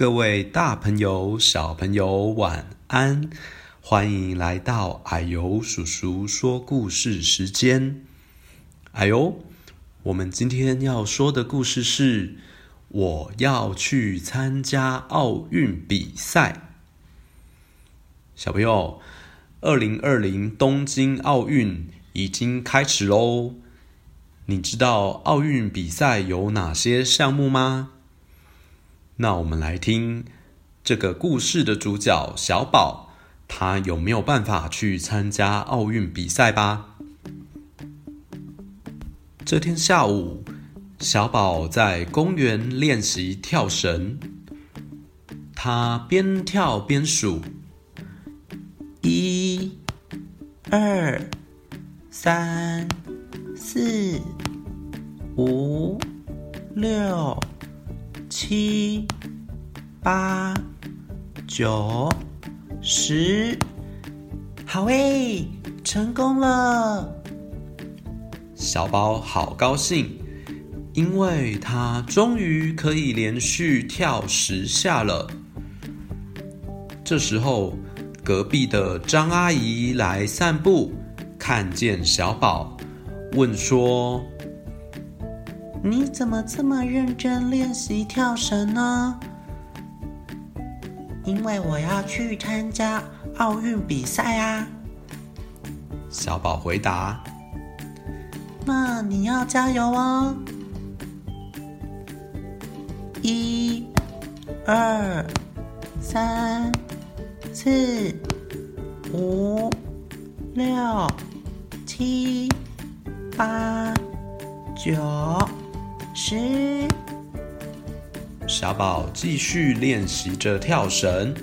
各位大朋友、小朋友，晚安！欢迎来到矮油叔叔说故事时间。矮油，我们今天要说的故事是：我要去参加奥运比赛。小朋友，二零二零东京奥运已经开始喽！你知道奥运比赛有哪些项目吗？那我们来听这个故事的主角小宝，他有没有办法去参加奥运比赛吧？这天下午，小宝在公园练习跳绳，他边跳边数：一、二、三、四、五、六。七、八、九、十，好诶，成功了！小宝好高兴，因为他终于可以连续跳十下了。这时候，隔壁的张阿姨来散步，看见小宝，问说。你怎么这么认真练习跳绳呢？因为我要去参加奥运比赛啊！小宝回答。那你要加油哦！一、二、三、四、五、六、七、八、九。十，小宝继续练习着跳绳。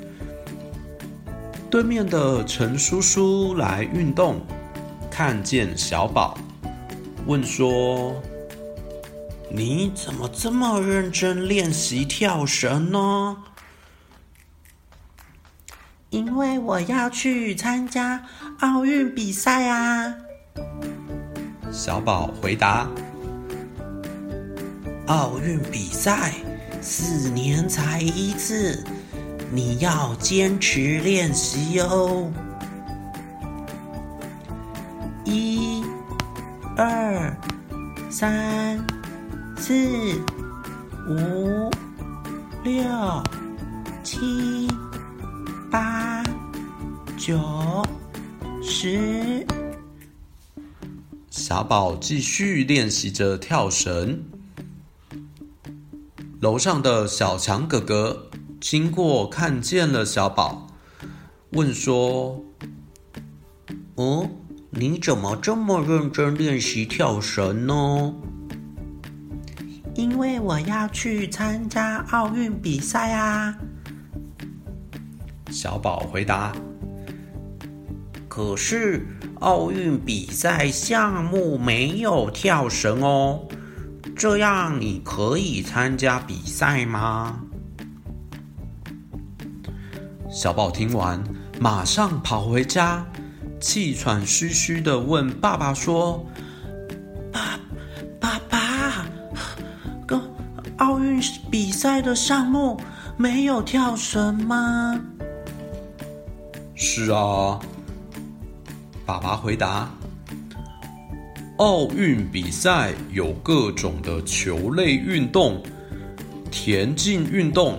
对面的陈叔叔来运动，看见小宝，问说：“你怎么这么认真练习跳绳呢？”因为我要去参加奥运比赛啊！小宝回答。奥运比赛四年才一次，你要坚持练习哦。一、二、三、四、五、六、七、八、九、十。小宝继续练习着跳绳。楼上的小强哥哥经过，看见了小宝，问说：“哦，你怎么这么认真练习跳绳呢？”“因为我要去参加奥运比赛啊。”小宝回答。“可是奥运比赛项目没有跳绳哦。”这样你可以参加比赛吗？小宝听完，马上跑回家，气喘吁吁地问爸爸说：“爸，爸爸，跟奥运比赛的项目没有跳绳吗？”“是啊。”爸爸回答。奥运比赛有各种的球类运动、田径运动，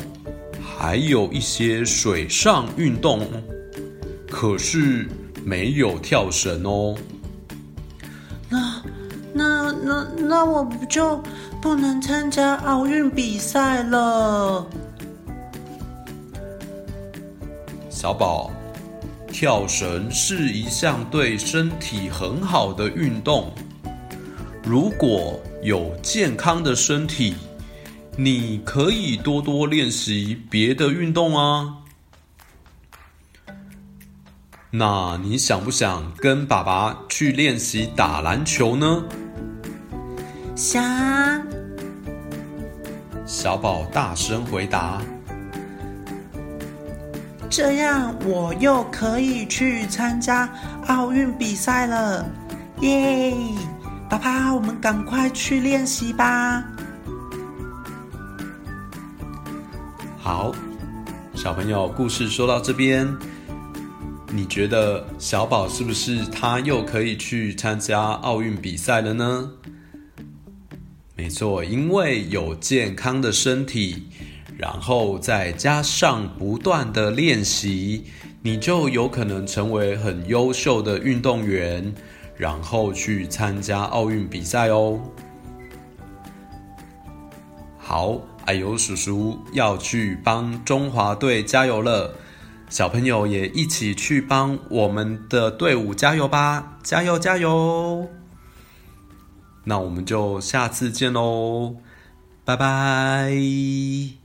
还有一些水上运动，可是没有跳绳哦。那、那、那、那我不就不能参加奥运比赛了？小宝，跳绳是一项对身体很好的运动。如果有健康的身体，你可以多多练习别的运动啊。那你想不想跟爸爸去练习打篮球呢？想。小宝大声回答。这样我又可以去参加奥运比赛了，耶！爸爸，我们赶快去练习吧。好，小朋友，故事说到这边，你觉得小宝是不是他又可以去参加奥运比赛了呢？没错，因为有健康的身体，然后再加上不断的练习，你就有可能成为很优秀的运动员，然后去参加奥运比赛哦。好，啊呦叔叔要去帮中华队加油了，小朋友也一起去帮我们的队伍加油吧！加油加油！那我们就下次见喽，拜拜。